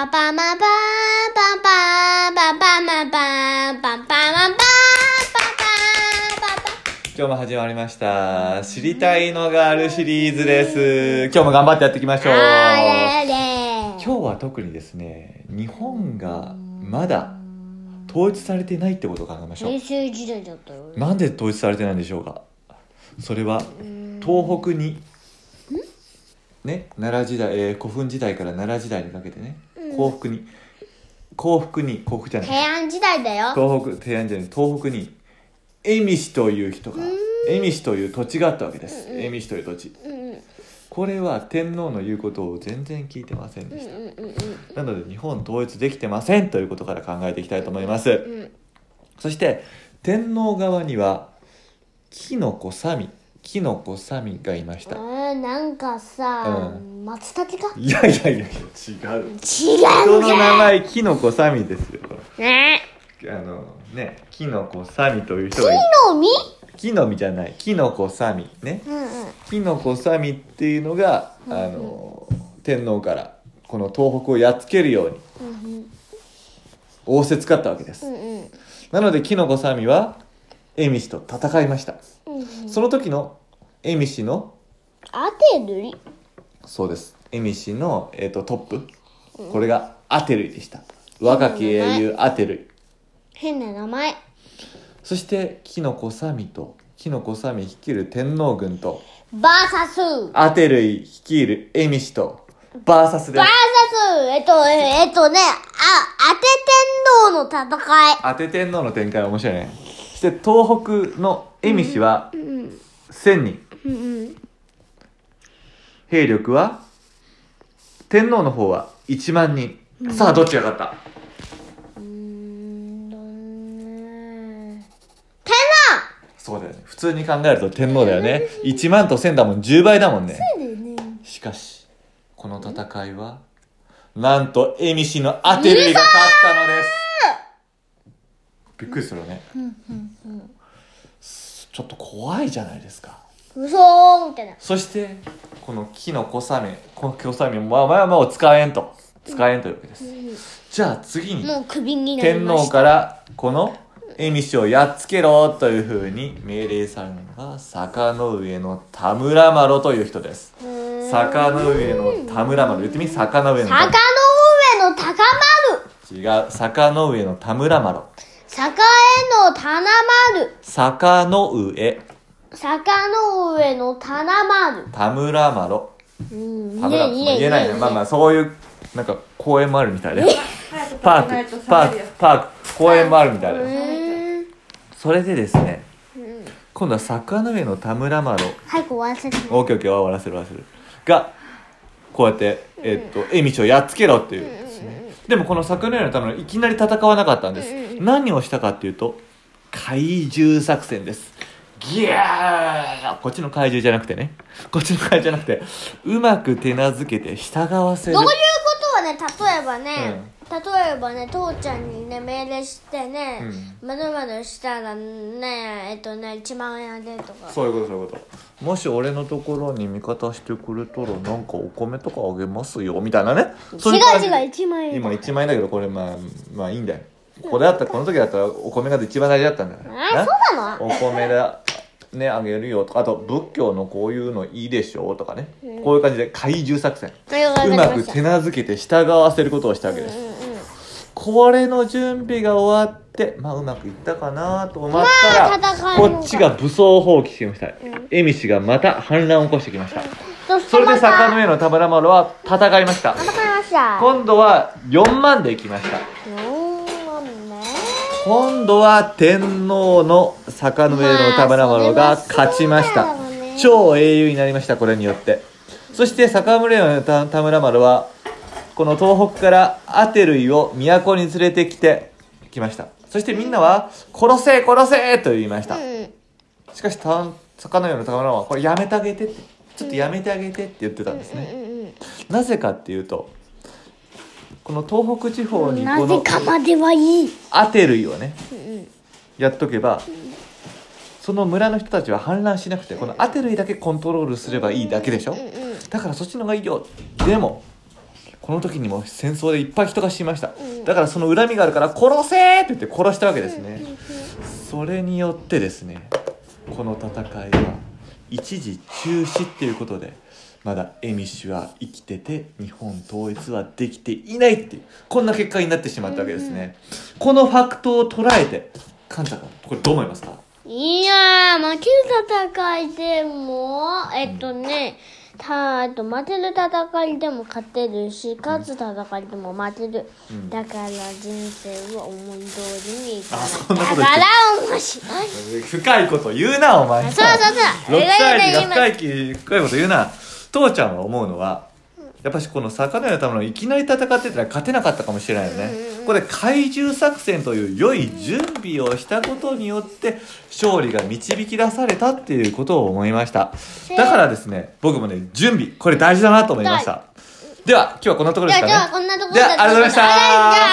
パパマパパパパパマパパパマパパパパ今日も始まりました。知りたいのがあるシリーズです。今日も頑張ってやっていきましょう。今日は特にですね、日本がまだ統一されてないってことを考えましょう平。成時代だったよなんで統一されてないんでしょうかそれは東北にね奈良時代、えー古墳時代から奈良時代にかけてね幸福に。幸福に幸福じゃない。平安時代だよ。東北平安時代に。東北に。蝦夷という人が蝦夷という土地があったわけです。蝦夷という土地。うんうん。これは天皇の言うことを全然聞いてませんでした。うんうんなので日本統一できてませんということから考えていきたいと思います。うん。そして天皇側にはキノコサミキノコサミがいました。あーなんかさ、う松茸か？いやいやいや違う。違う人の名んか前キノコサミですよ。ねあのねキノコサミという人木がいの実？キノミじゃない。キノコサミ。ね。うんうん。キノコサミっていうのがあの天皇からこの東北をやっつけるようにうん。仰せつかったわけです。うんうん。なのでキノコサミは蝦夷と戦いました。うんうん。その時の蝦夷のアテルリそうです。蝦夷の、えー、とトップ。これがアテルイでした。若き英雄アテルイ変な名前。そしてキノコサミとキノコサミ率いる天皇軍とバーサス。アテルイ率いる蝦夷とバーサスでバーサス。えっと、えっとね、あ、当て天皇の戦い。当て天皇の展開は面白いね。そして東北の蝦夷はうん1000人。うんうん。兵力は天皇の方は1万人。さあどっちが勝った？うーんとね天そうだよね。普通に考えると天皇だよね。1万と1000だもん10倍だもんね。皇だよね。しかしこの戦いはなんと蝦夷のアテルイが勝ったのですびっくりするよねちょっと怖いじゃないですか嘘ーみたいな。そしてこの木の小雨この小雨まあまあまあ使えんと使えんというわけですじゃあ次にもうクビになり天皇ました。からこの蝦夷をやっつけろというふうに命令されるのが坂の上の田村麻呂という人ですうーん坂の上の田村麻呂言ってみ坂の上の田坂の上の高丸。違う坂の上の田村麻呂坂への棚丸。坂の上。坂の上の棚丸。田村麻呂。うん、田村いいね言えないね。まあまあそういうなんか公園もあるみたいで。パークパーククパーク公園もあるみたいうで。それでですねうん。今度は坂の上の田村麻呂。早く終わらせて。オーケーオーケー終わらせる終わらせる。がこうやってえっと蝦夷をやっつけろっていうですねでもこの桜のためのいきなり戦わなかったんです。うんう何をしたかっていうと怪獣作戦です。ギャー！こっちの怪獣じゃなくてね。こっちの怪獣じゃなくてうまく手なずけて従わせる。どういうはね、例えばね、例えばね、父ちゃんにね、命令してね、まるまるしたらね、えっとね、1万円あげるとか。そういうことそういうこと。もし俺のところに味方してくれたらなんかお米とかあげますよみたいなね。違う違う、1万円。今1万円だけどこれまあまあいいんだよ。これだったらこの時だったらお米が一番大事だったんだよあ、そうなの？お米だねあげるよとかあと仏教のこういうのいいでしょうとかね、こういう感じで怪獣作戦。うまく手なずけて従わせることをしたわけです、うんうん。これの準備が終わってまあうまくいったかなと思ったら、まあこっちが武装蜂起しました。蝦夷がまた反乱を起こしてきました。それで坂のま上の田村麻呂は戦いました。た戦いました。今度は4万で行きました。4万ね。今度は天皇の坂の上の田村麻呂が勝ちましたね超英雄になりましたこれによってそして坂の上の田田村麻呂はこの東北からアテルイを都に連れてきてきましたそしてみんなは「殺せ殺せ!」と言いましたうん。しかし田坂の上の田村麻呂はこれやめてあげてってちょっとやめてあげてって言ってたんですねなぜかっていうとこの東北地方にこのぜかまではいい。アテルイをね。うんやっとけばその村の人たちは反乱しなくてこのアテルイだけコントロールすればいいだけでしょ？だからそっちの方がいいよ。でもここの時にも戦争でいっぱい人が死にました、だからその恨みがあるから殺せって言って殺したわけですね、それによってですねこの戦いは一時中止っていうことでまだエミシュは生きてて日本統一はできていないっていうこんな結果になってしまったわけですね、このファクトを捉えてカンタ君これどう思いますか？いやー、負ける戦いでも、えっとね、たと負ける戦いでも勝てるし、勝つ戦いでも負ける。んだから人生は思い通りにいかあない。そんだから面白い。深いこと言うなお前そうそうそう。6歳児が深深いこと言うな父ちゃんは思うのはやっぱしこの魚のためのいきなり戦ってたら勝てなかったかもしれないよね、これ怪獣作戦という良い準備をしたことによって勝利が導き出されたっていうことを思いました。だからですね僕もね準備これ大事だなと思いました。では今日はこんなところですかね。じゃあ今日はこんなところで。はありがとうございました。じゃあ